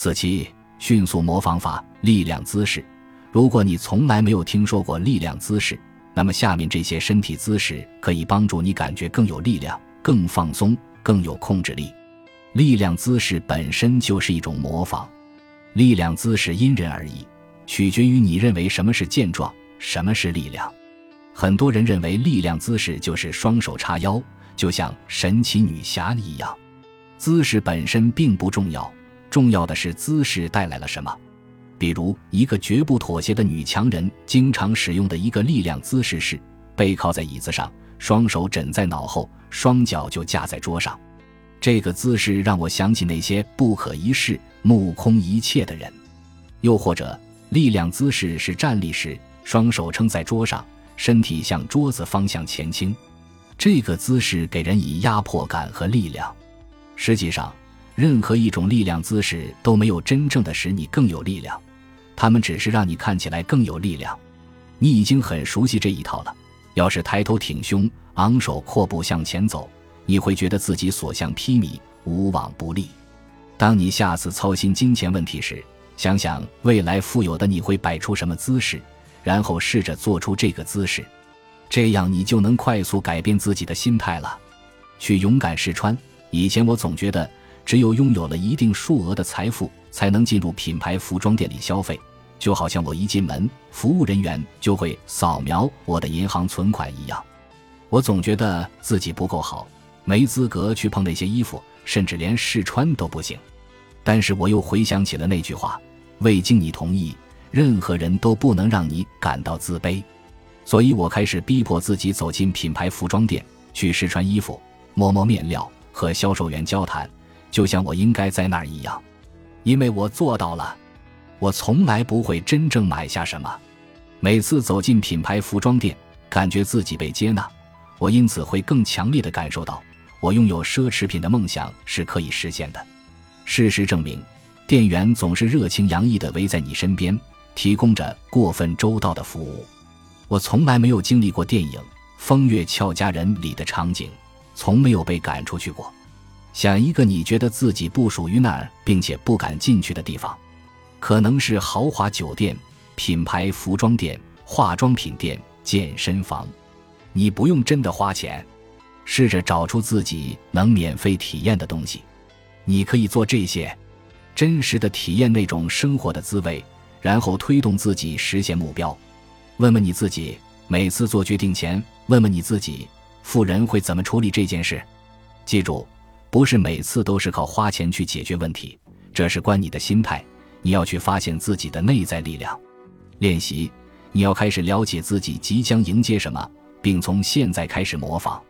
四七，迅速模仿法力量姿势。如果你从来没有听说过力量姿势，那么下面这些身体姿势可以帮助你感觉更有力量、更放松、更有控制力。力量姿势本身就是一种模仿，力量姿势因人而异，取决于你认为什么是健壮，什么是力量。很多人认为力量姿势就是双手叉腰，就像神奇女侠一样。姿势本身并不重要，重要的是姿势带来了什么。比如，一个绝不妥协的女强人经常使用的一个力量姿势是背靠在椅子上，双手枕在脑后，双脚就架在桌上。这个姿势让我想起那些不可一世、目空一切的人。又或者，力量姿势是站立时，双手撑在桌上，身体向桌子方向前倾。这个姿势给人以压迫感和力量。实际上，任何一种力量姿势都没有真正的使你更有力量。他们只是让你看起来更有力量，你已经很熟悉这一套了。要是抬头挺胸、昂首阔步向前走，你会觉得自己所向披靡、无往不利。当你下次操心金钱问题时，想想未来富有的你会摆出什么姿势，然后试着做出这个姿势，这样你就能快速改变自己的心态了。去勇敢试穿。以前我总觉得，只有拥有了一定数额的财富，才能进入品牌服装店里消费。就好像我一进门，服务人员就会扫描我的银行存款一样。我总觉得自己不够好，没资格去碰那些衣服，甚至连试穿都不行。但是我又回想起了那句话：未经你同意，任何人都不能让你感到自卑。所以我开始逼迫自己走进品牌服装店，去试穿衣服，摸摸面料，和销售员交谈，就像我应该在那儿一样。因为我做到了。我从来不会真正买下什么，每次走进品牌服装店，感觉自己被接纳，我因此会更强烈的感受到，我拥有奢侈品的梦想是可以实现的。事实证明，店员总是热情洋溢的围在你身边，提供着过分周到的服务。我从来没有经历过电影《风月俏佳人》里的场景，从没有被赶出去过。想一个你觉得自己不属于那儿，并且不敢进去的地方。可能是豪华酒店、品牌服装店、化妆品店、健身房，你不用真的花钱，试着找出自己能免费体验的东西。你可以做这些，真实的体验那种生活的滋味，然后推动自己实现目标。问问你自己，每次做决定前，问问你自己，富人会怎么处理这件事？记住，不是每次都是靠花钱去解决问题，这是关你的心态。你要去发现自己的内在力量，练习。你要开始了解自己即将迎接什么，并从现在开始模仿。